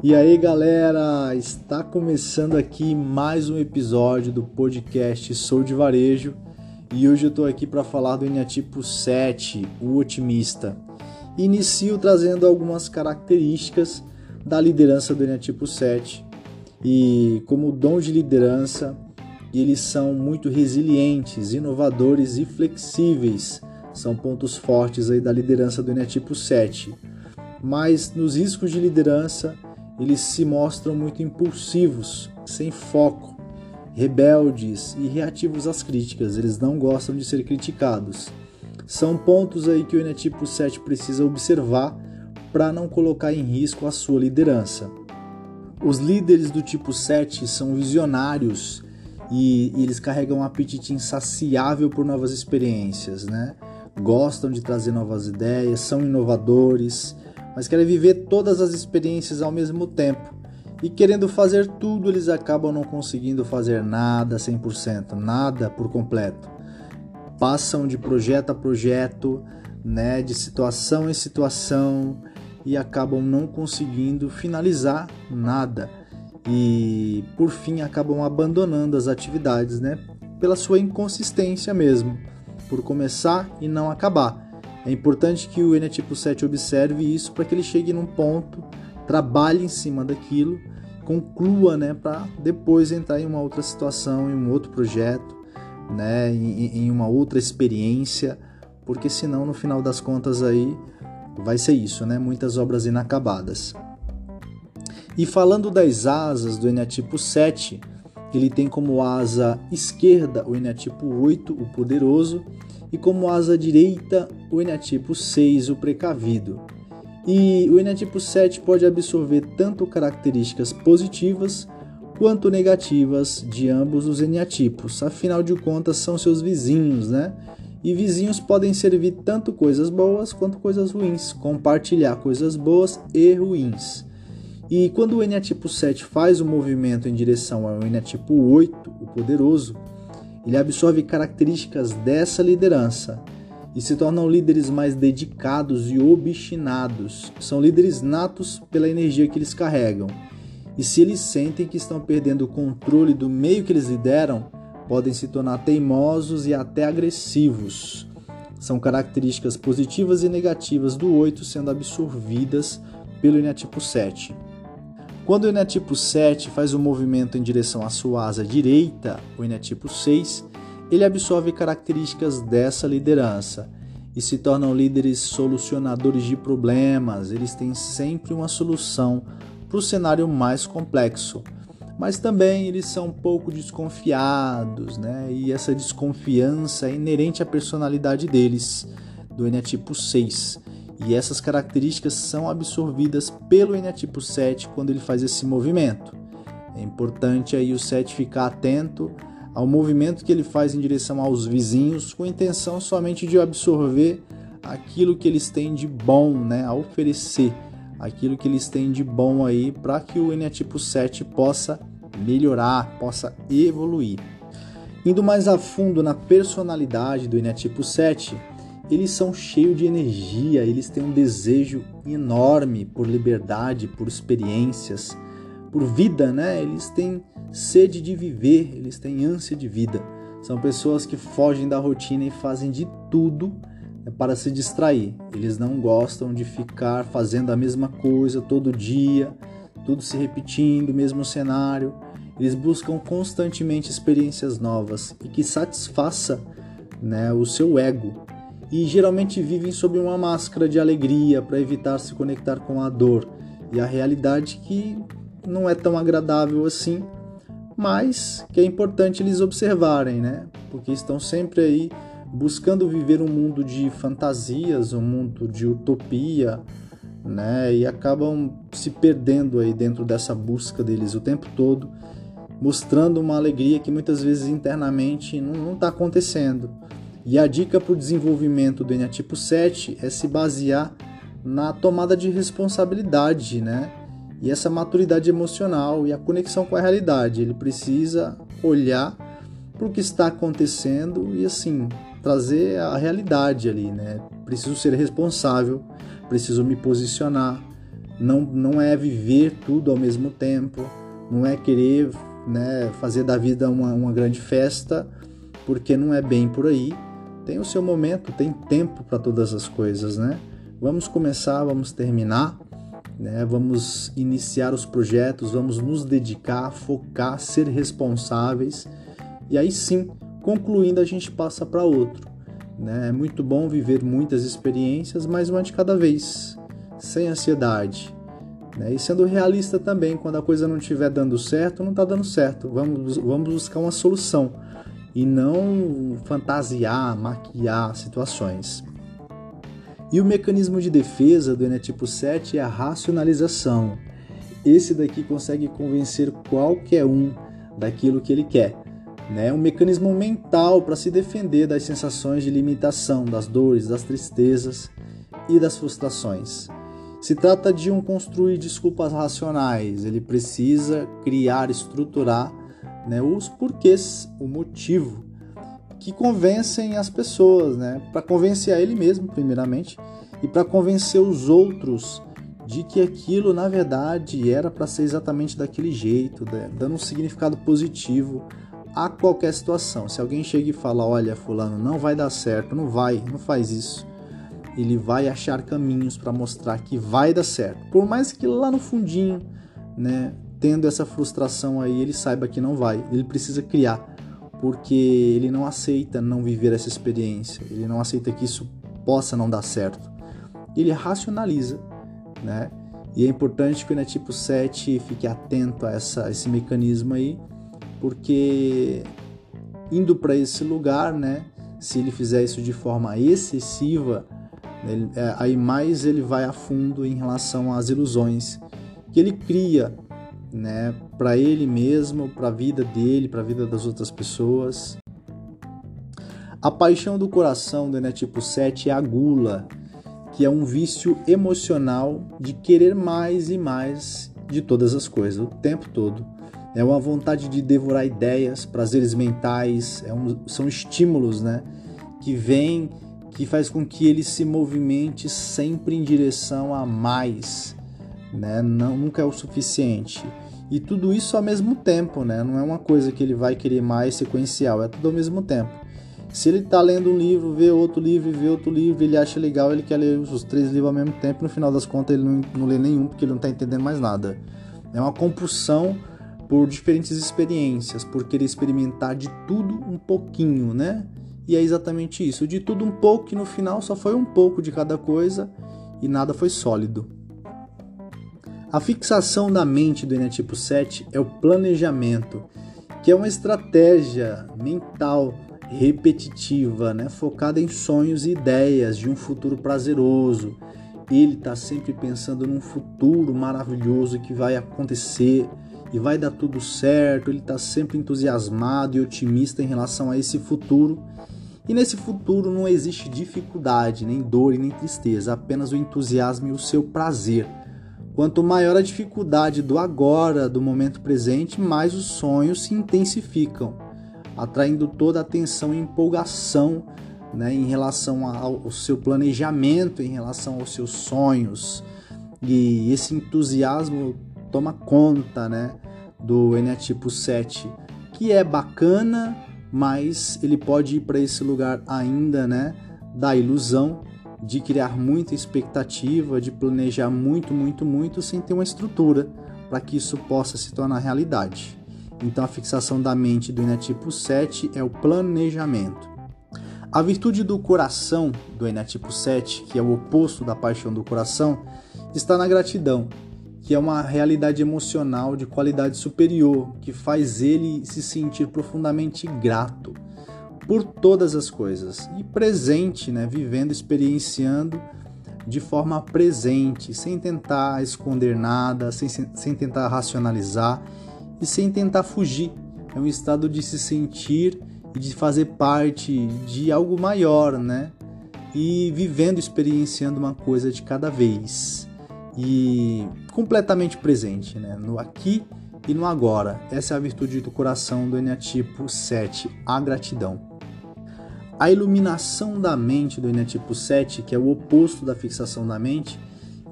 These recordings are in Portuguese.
E aí, galera, está começando aqui mais um episódio do podcast Sou de Varejo e hoje eu estou aqui para falar do Enneatipo 7, o otimista. Inicio trazendo algumas características da liderança do Enneatipo 7 e como dom de liderança, eles são muito resilientes, inovadores e flexíveis. São pontos fortes aí da liderança do Enneatipo 7. Mas nos riscos de liderança, eles se mostram muito impulsivos, sem foco, rebeldes e reativos às críticas. Eles não gostam de ser criticados. São pontos aí que o Enetipo 7 precisa observar para não colocar em risco a sua liderança. Os líderes do tipo 7 são visionários e, e eles carregam um apetite insaciável por novas experiências, né? Gostam de trazer novas ideias, são inovadores, mas querem viver todas as experiências ao mesmo tempo. E querendo fazer tudo, eles acabam não conseguindo fazer nada 100%, nada por completo. Passam de projeto a projeto, né, de situação em situação e acabam não conseguindo finalizar nada. E por fim acabam abandonando as atividades, né, pela sua inconsistência mesmo, por começar e não acabar. É importante que o Enetipo 7 observe isso para que ele chegue num ponto, trabalhe em cima daquilo, conclua, né, para depois entrar em uma outra situação, em um outro projeto, né, em, em uma outra experiência, porque senão no final das contas aí vai ser isso, né, muitas obras inacabadas. E falando das asas do Enetipo 7, ele tem como asa esquerda o Enetipo 8, o poderoso, e como asa direita o enatipo 6, o precavido. E o enatipo 7 pode absorver tanto características positivas quanto negativas de ambos os eneatipos. Afinal de contas, são seus vizinhos, né? E vizinhos podem servir tanto coisas boas quanto coisas ruins, compartilhar coisas boas e ruins. E quando o eneatipo 7 faz o movimento em direção ao eneatipo 8, o poderoso, ele absorve características dessa liderança e se tornam líderes mais dedicados e obstinados. São líderes natos pela energia que eles carregam. E se eles sentem que estão perdendo o controle do meio que eles lideram, podem se tornar teimosos e até agressivos. São características positivas e negativas do 8 sendo absorvidas pelo Enetipo 7. Quando o enetipo 7 faz o um movimento em direção à sua asa direita, o enetipo 6, ele absorve características dessa liderança e se tornam líderes solucionadores de problemas. Eles têm sempre uma solução para o cenário mais complexo. Mas também eles são um pouco desconfiados, né? E essa desconfiança é inerente à personalidade deles, do enetipo 6. E essas características são absorvidas pelo enetipo 7 quando ele faz esse movimento. É importante aí o 7 ficar atento ao movimento que ele faz em direção aos vizinhos, com intenção somente de absorver aquilo que eles têm de bom, né, a oferecer, aquilo que eles têm de bom aí para que o enetipo 7 possa melhorar, possa evoluir. Indo mais a fundo na personalidade do enetipo 7, eles são cheios de energia, eles têm um desejo enorme por liberdade, por experiências, por vida, né? Eles têm sede de viver, eles têm ânsia de vida. São pessoas que fogem da rotina e fazem de tudo né, para se distrair. Eles não gostam de ficar fazendo a mesma coisa todo dia, tudo se repetindo, mesmo cenário. Eles buscam constantemente experiências novas e que satisfaça né, o seu ego, e geralmente vivem sob uma máscara de alegria para evitar se conectar com a dor e a realidade que não é tão agradável assim, mas que é importante eles observarem, né? Porque estão sempre aí buscando viver um mundo de fantasias, um mundo de utopia, né? E acabam se perdendo aí dentro dessa busca deles o tempo todo, mostrando uma alegria que muitas vezes internamente não está acontecendo. E a dica para o desenvolvimento do Enneatipo 7 é se basear na tomada de responsabilidade, né? E essa maturidade emocional e a conexão com a realidade. Ele precisa olhar para o que está acontecendo e assim trazer a realidade ali, né? Preciso ser responsável, preciso me posicionar, não, não é viver tudo ao mesmo tempo, não é querer né, fazer da vida uma, uma grande festa, porque não é bem por aí. Tem o seu momento, tem tempo para todas as coisas, né? Vamos começar, vamos terminar, né? Vamos iniciar os projetos, vamos nos dedicar, focar, ser responsáveis e aí sim, concluindo, a gente passa para outro. Né? É muito bom viver muitas experiências, mas uma de cada vez, sem ansiedade. Né? E sendo realista também, quando a coisa não estiver dando certo, não está dando certo. Vamos, vamos buscar uma solução e não fantasiar, maquiar situações. E o mecanismo de defesa do Enetipo 7 é a racionalização. Esse daqui consegue convencer qualquer um daquilo que ele quer. Né? Um mecanismo mental para se defender das sensações de limitação, das dores, das tristezas e das frustrações. Se trata de um construir desculpas racionais, ele precisa criar, estruturar né, os porquês, o motivo que convencem as pessoas, né, para convencer a ele mesmo, primeiramente, e para convencer os outros de que aquilo na verdade era para ser exatamente daquele jeito, né, dando um significado positivo a qualquer situação. Se alguém chega e fala: Olha, Fulano, não vai dar certo, não vai, não faz isso. Ele vai achar caminhos para mostrar que vai dar certo. Por mais que lá no fundinho, né, tendo essa frustração aí, ele saiba que não vai. Ele precisa criar, porque ele não aceita não viver essa experiência, ele não aceita que isso possa não dar certo. Ele racionaliza, né? E é importante que o tipo 7 fique atento a, essa, esse mecanismo aí, porque indo para esse lugar, né? Se ele fizer isso de forma excessiva, ele, é, aí mais ele vai a fundo em relação às ilusões que ele cria né, para ele mesmo, para a vida dele, para a vida das outras pessoas. A paixão do coração do Enetipo 7 é a gula, que é um vício emocional de querer mais e mais de todas as coisas, o tempo todo. É uma vontade de devorar ideias, prazeres mentais, é um, são estímulos né, que vêm, que faz com que ele se movimente sempre em direção a mais, né? Não, nunca é o suficiente. E tudo isso ao mesmo tempo, né? Não é uma coisa que ele vai querer mais sequencial, é tudo ao mesmo tempo. Se ele está lendo um livro, vê outro livro, vê outro livro, ele acha legal, ele quer ler os três livros ao mesmo tempo, no final das contas ele não, não lê nenhum porque ele não está entendendo mais nada. É uma compulsão por diferentes experiências, por querer experimentar de tudo um pouquinho, né? E é exatamente isso, de tudo um pouco, que no final só foi um pouco de cada coisa e nada foi sólido. A fixação da mente do Enetipo 7 é o planejamento, que é uma estratégia mental repetitiva, né, focada em sonhos e ideias de um futuro prazeroso. Ele está sempre pensando num futuro maravilhoso que vai acontecer e vai dar tudo certo. Ele está sempre entusiasmado e otimista em relação a esse futuro. E nesse futuro não existe dificuldade, nem dor e nem tristeza, apenas o entusiasmo e o seu prazer Quanto maior a dificuldade do agora, do momento presente, mais os sonhos se intensificam, atraindo toda a atenção e empolgação né, em relação ao seu planejamento, em relação aos seus sonhos. E esse entusiasmo toma conta né, do Enetipo 7, que é bacana, mas ele pode ir para esse lugar ainda né, da ilusão de criar muita expectativa, de planejar muito, muito, muito sem ter uma estrutura para que isso possa se tornar realidade. Então a fixação da mente do Enetipo 7 é o planejamento. A virtude do coração do Enetipo 7, que é o oposto da paixão do coração, está na gratidão, que é uma realidade emocional de qualidade superior, que faz ele se sentir profundamente grato por todas as coisas e presente, né, vivendo, experienciando de forma presente, sem tentar esconder nada, sem, sem tentar racionalizar e sem tentar fugir. É um estado de se sentir e de fazer parte de algo maior, né? E vivendo, experienciando uma coisa de cada vez. E completamente presente, né? No aqui e no agora. Essa é a virtude do coração do Enneatipo 7, a gratidão. A iluminação da mente do Enetipo 7, que é o oposto da fixação da mente,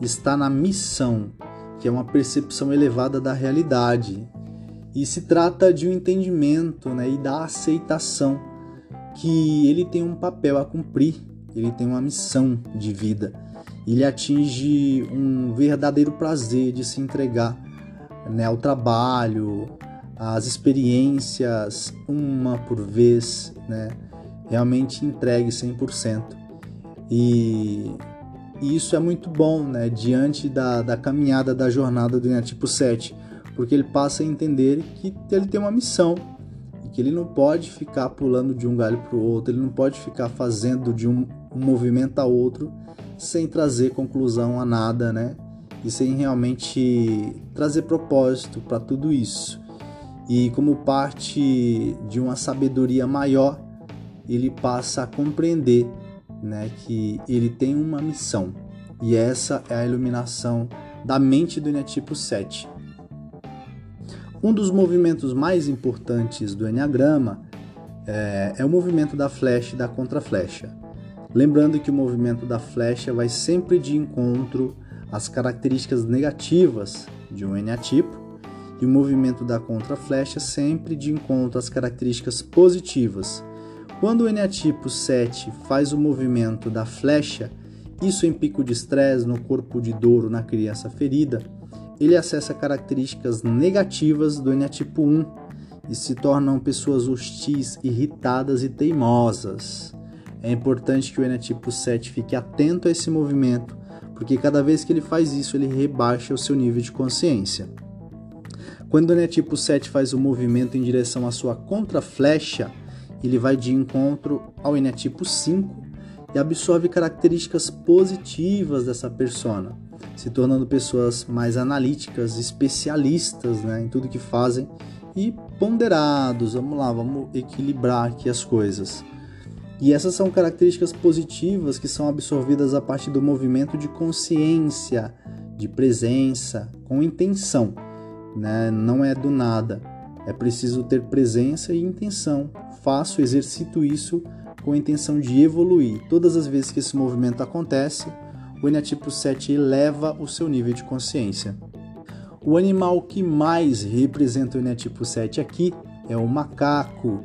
está na missão, que é uma percepção elevada da realidade. E se trata de um entendimento né, e da aceitação que ele tem um papel a cumprir, ele tem uma missão de vida. Ele atinge um verdadeiro prazer de se entregar né, ao trabalho, às experiências, uma por vez, né, realmente entregue 100%. E, e isso é muito bom né, diante da, da caminhada da jornada do Tipo 7, porque ele passa a entender que ele tem uma missão e que ele não pode ficar pulando de um galho para o outro, ele não pode ficar fazendo de um, um movimento a outro sem trazer conclusão a nada, né? E sem realmente trazer propósito para tudo isso. E como parte de uma sabedoria maior, ele passa a compreender né, que ele tem uma missão. E essa é a iluminação da mente do Enneatipo 7. Um dos movimentos mais importantes do Enneagrama é, é o movimento da flecha e da contraflecha. Lembrando que o movimento da flecha vai sempre de encontro às características negativas de um eneatipo e o movimento da contraflecha sempre de encontro às características positivas. Quando o eneatipo 7 faz o movimento da flecha, isso em pico de estresse no corpo de Douro na criança ferida, ele acessa características negativas do eneatipo 1 e se tornam pessoas hostis, irritadas e teimosas. É importante que o Enetipo 7 fique atento a esse movimento, porque cada vez que ele faz isso, ele rebaixa o seu nível de consciência. Quando o Enetipo 7 faz o movimento em direção à sua contraflecha, ele vai de encontro ao Enetipo 5 e absorve características positivas dessa persona, se tornando pessoas mais analíticas, especialistas né, em tudo que fazem e ponderados. Vamos lá, vamos equilibrar aqui as coisas. E essas são características positivas que são absorvidas a partir do movimento de consciência, de presença, com intenção. Né? Não é do nada. É preciso ter presença e intenção. Faço, exercito isso com a intenção de evoluir. Todas as vezes que esse movimento acontece, o Enatipo 7 eleva o seu nível de consciência. O animal que mais representa o Enatipo 7 aqui é o macaco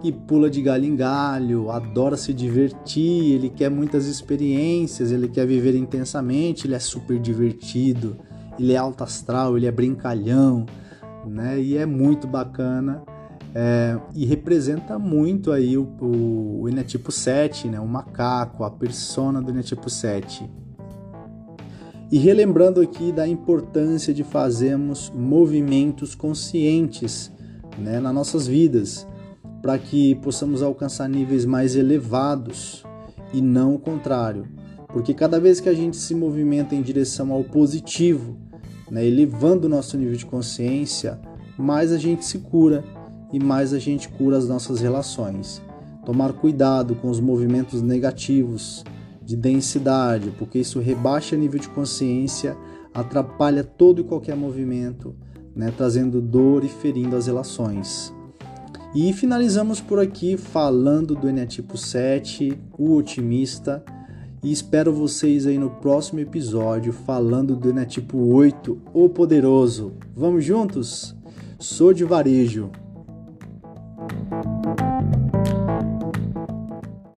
que pula de galho em galho, adora se divertir, ele quer muitas experiências, ele quer viver intensamente, ele é super divertido, ele é alto astral, ele é brincalhão, né? E é muito bacana é, e representa muito aí o, o, o Enetipo 7, né? O macaco, a persona do Enetipo 7. E relembrando aqui da importância de fazermos movimentos conscientes né, nas nossas vidas para que possamos alcançar níveis mais elevados e não o contrário. Porque cada vez que a gente se movimenta em direção ao positivo, né, elevando o nosso nível de consciência, mais a gente se cura e mais a gente cura as nossas relações. Tomar cuidado com os movimentos negativos de densidade, porque isso rebaixa nível de consciência, atrapalha todo e qualquer movimento, né, trazendo dor e ferindo as relações. E finalizamos por aqui falando do Enetipo 7, o otimista. E espero vocês aí no próximo episódio falando do Enetipo 8, o poderoso. Vamos juntos? Sou de varejo.